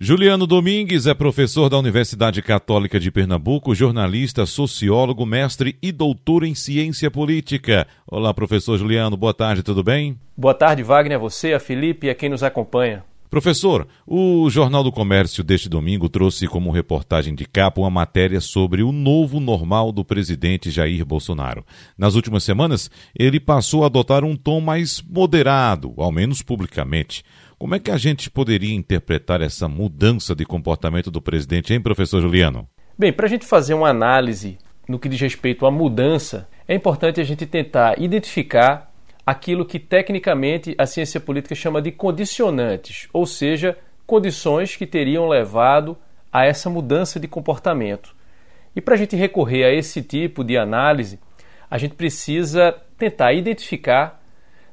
Juliano Domingues é professor da Universidade Católica de Pernambuco, jornalista, sociólogo, mestre e doutor em ciência política. Olá, professor Juliano, boa tarde, tudo bem? Boa tarde, Wagner, a você, a Felipe e a quem nos acompanha. Professor, o Jornal do Comércio deste domingo trouxe como reportagem de capa uma matéria sobre o novo normal do presidente Jair Bolsonaro. Nas últimas semanas, ele passou a adotar um tom mais moderado, ao menos publicamente. Como é que a gente poderia interpretar essa mudança de comportamento do presidente, hein, professor Juliano? Bem, para a gente fazer uma análise no que diz respeito à mudança, é importante a gente tentar identificar aquilo que tecnicamente a ciência política chama de condicionantes, ou seja, condições que teriam levado a essa mudança de comportamento. E para a gente recorrer a esse tipo de análise, a gente precisa tentar identificar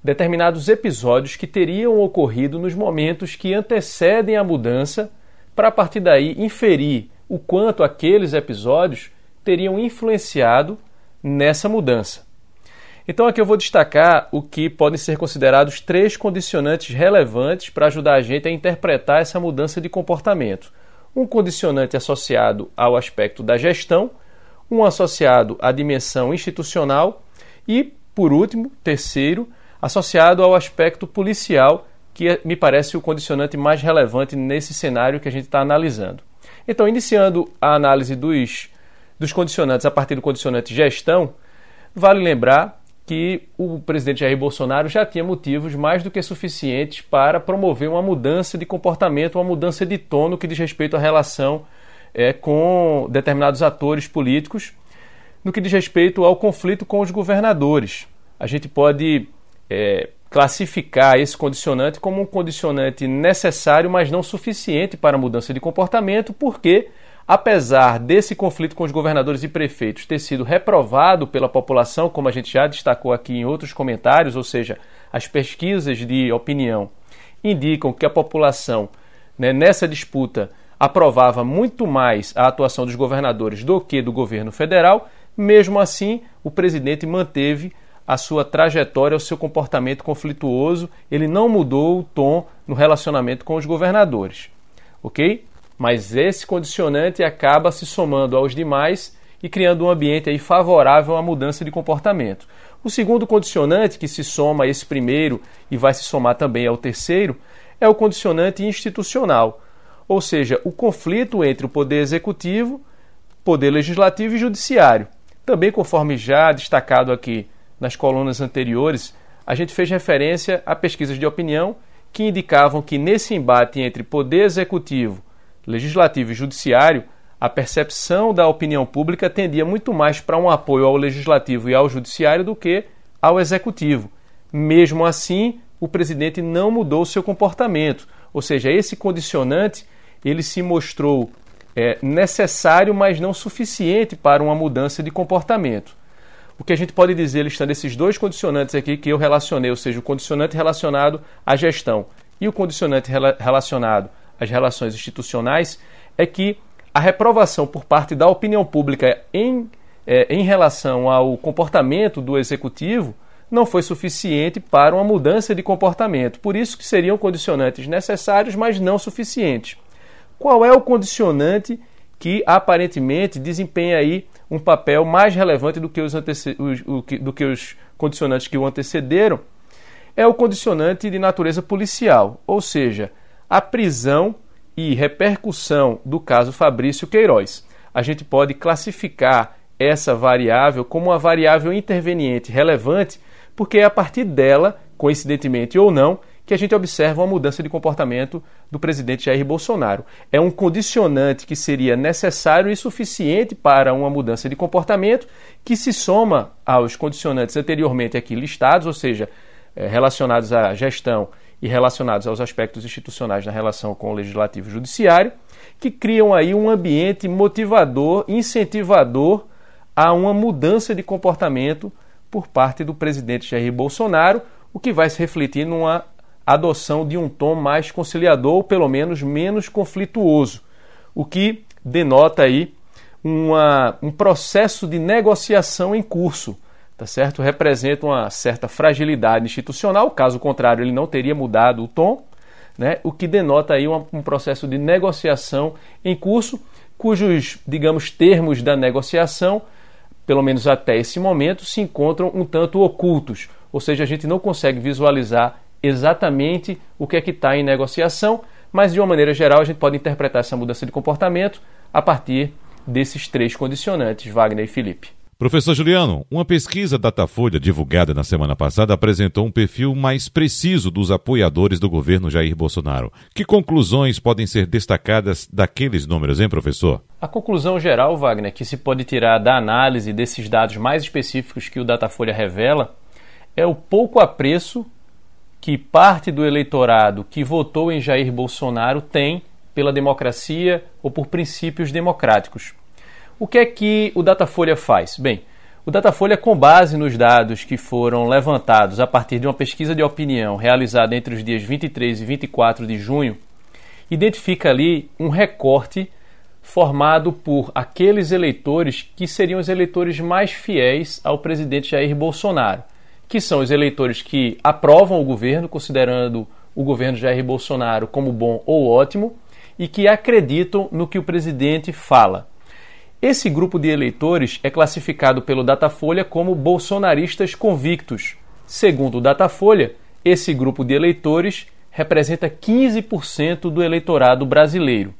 determinados episódios que teriam ocorrido nos momentos que antecedem a mudança, para a partir daí inferir o quanto aqueles episódios teriam influenciado nessa mudança. Então aqui eu vou destacar o que podem ser considerados três condicionantes relevantes para ajudar a gente a interpretar essa mudança de comportamento. Um condicionante associado ao aspecto da gestão, um associado à dimensão institucional e, por último, terceiro, associado ao aspecto policial, que é, me parece o condicionante mais relevante nesse cenário que a gente está analisando. Então, iniciando a análise dos, dos condicionantes a partir do condicionante gestão, vale lembrar que o presidente Jair Bolsonaro já tinha motivos mais do que suficientes para promover uma mudança de comportamento, uma mudança de tono que diz respeito à relação é, com determinados atores políticos, no que diz respeito ao conflito com os governadores. A gente pode é, classificar esse condicionante como um condicionante necessário, mas não suficiente para a mudança de comportamento, porque, apesar desse conflito com os governadores e prefeitos ter sido reprovado pela população, como a gente já destacou aqui em outros comentários, ou seja, as pesquisas de opinião indicam que a população né, nessa disputa aprovava muito mais a atuação dos governadores do que do governo federal, mesmo assim o presidente manteve a sua trajetória, o seu comportamento conflituoso, ele não mudou o tom no relacionamento com os governadores. Ok? Mas esse condicionante acaba se somando aos demais e criando um ambiente aí favorável à mudança de comportamento. O segundo condicionante, que se soma a esse primeiro e vai se somar também ao terceiro, é o condicionante institucional, ou seja, o conflito entre o poder executivo, poder legislativo e judiciário. Também, conforme já destacado aqui nas colunas anteriores, a gente fez referência a pesquisas de opinião que indicavam que nesse embate entre poder executivo, legislativo e judiciário, a percepção da opinião pública tendia muito mais para um apoio ao legislativo e ao judiciário do que ao executivo. Mesmo assim, o presidente não mudou seu comportamento, ou seja, esse condicionante ele se mostrou é, necessário, mas não suficiente para uma mudança de comportamento. O que a gente pode dizer, listando esses dois condicionantes aqui que eu relacionei, ou seja, o condicionante relacionado à gestão e o condicionante rela relacionado às relações institucionais, é que a reprovação por parte da opinião pública em, é, em relação ao comportamento do executivo não foi suficiente para uma mudança de comportamento. Por isso que seriam condicionantes necessários, mas não suficientes. Qual é o condicionante que aparentemente desempenha aí um papel mais relevante do que os, os, do que os condicionantes que o antecederam, é o condicionante de natureza policial, ou seja, a prisão e repercussão do caso Fabrício Queiroz. A gente pode classificar essa variável como uma variável interveniente relevante, porque é a partir dela, coincidentemente ou não, que a gente observa uma mudança de comportamento do presidente Jair Bolsonaro. É um condicionante que seria necessário e suficiente para uma mudança de comportamento que se soma aos condicionantes anteriormente aqui listados, ou seja, é, relacionados à gestão e relacionados aos aspectos institucionais na relação com o legislativo e judiciário, que criam aí um ambiente motivador, incentivador a uma mudança de comportamento por parte do presidente Jair Bolsonaro, o que vai se refletir numa adoção de um tom mais conciliador, ou pelo menos menos conflituoso, o que denota aí uma, um processo de negociação em curso, tá certo? Representa uma certa fragilidade institucional, caso contrário, ele não teria mudado o tom, né, o que denota aí um, um processo de negociação em curso, cujos, digamos, termos da negociação, pelo menos até esse momento, se encontram um tanto ocultos, ou seja, a gente não consegue visualizar exatamente o que é que está em negociação, mas de uma maneira geral a gente pode interpretar essa mudança de comportamento a partir desses três condicionantes, Wagner e Felipe. Professor Juliano, uma pesquisa Datafolha divulgada na semana passada apresentou um perfil mais preciso dos apoiadores do governo Jair Bolsonaro. Que conclusões podem ser destacadas daqueles números, hein, professor? A conclusão geral, Wagner, que se pode tirar da análise desses dados mais específicos que o Datafolha revela, é o pouco apreço que parte do eleitorado que votou em Jair Bolsonaro tem pela democracia ou por princípios democráticos. O que é que o Datafolha faz? Bem, o Datafolha, com base nos dados que foram levantados a partir de uma pesquisa de opinião realizada entre os dias 23 e 24 de junho, identifica ali um recorte formado por aqueles eleitores que seriam os eleitores mais fiéis ao presidente Jair Bolsonaro, que são os eleitores que aprovam o governo, considerando o governo Jair Bolsonaro como bom ou ótimo, e que acreditam no que o presidente fala. Esse grupo de eleitores é classificado pelo Datafolha como bolsonaristas convictos. Segundo o Datafolha, esse grupo de eleitores representa 15% do eleitorado brasileiro.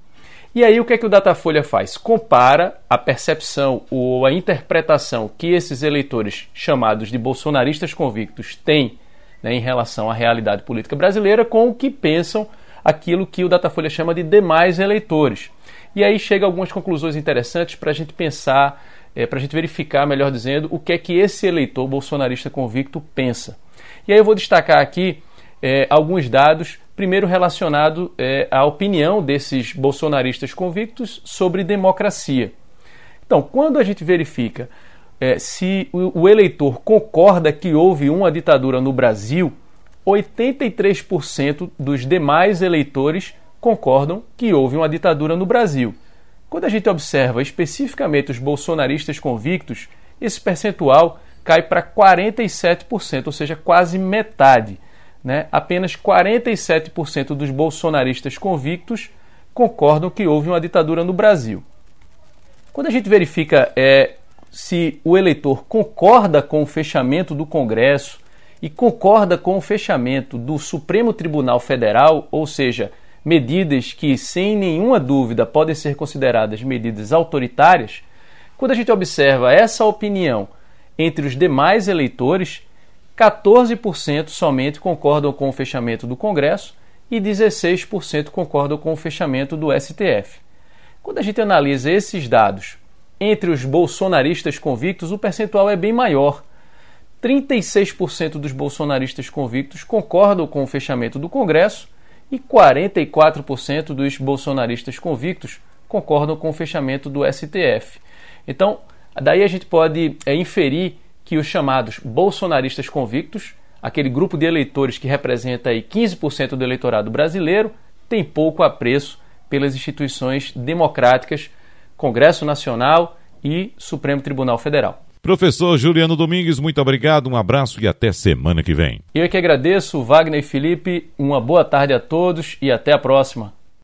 E aí o que é que o Datafolha faz? Compara a percepção ou a interpretação que esses eleitores chamados de bolsonaristas convictos têm né, em relação à realidade política brasileira com o que pensam aquilo que o Datafolha chama de demais eleitores. E aí chega algumas conclusões interessantes para a gente pensar, é, para a gente verificar, melhor dizendo, o que é que esse eleitor bolsonarista convicto pensa. E aí eu vou destacar aqui é, alguns dados, primeiro relacionado é, à opinião desses bolsonaristas convictos sobre democracia. Então, quando a gente verifica é, se o, o eleitor concorda que houve uma ditadura no Brasil, 83% dos demais eleitores concordam que houve uma ditadura no Brasil. Quando a gente observa especificamente os bolsonaristas convictos, esse percentual cai para 47%, ou seja, quase metade. Né? Apenas 47% dos bolsonaristas convictos concordam que houve uma ditadura no Brasil. Quando a gente verifica é, se o eleitor concorda com o fechamento do Congresso e concorda com o fechamento do Supremo Tribunal Federal, ou seja, medidas que, sem nenhuma dúvida, podem ser consideradas medidas autoritárias, quando a gente observa essa opinião entre os demais eleitores, 14% somente concordam com o fechamento do Congresso e 16% concordam com o fechamento do STF. Quando a gente analisa esses dados entre os bolsonaristas convictos, o percentual é bem maior. 36% dos bolsonaristas convictos concordam com o fechamento do Congresso e 44% dos bolsonaristas convictos concordam com o fechamento do STF. Então, daí a gente pode é, inferir que os chamados bolsonaristas convictos, aquele grupo de eleitores que representa aí 15% do eleitorado brasileiro, tem pouco apreço pelas instituições democráticas, Congresso Nacional e Supremo Tribunal Federal. Professor Juliano Domingues, muito obrigado, um abraço e até semana que vem. Eu é que agradeço, Wagner e Felipe, uma boa tarde a todos e até a próxima.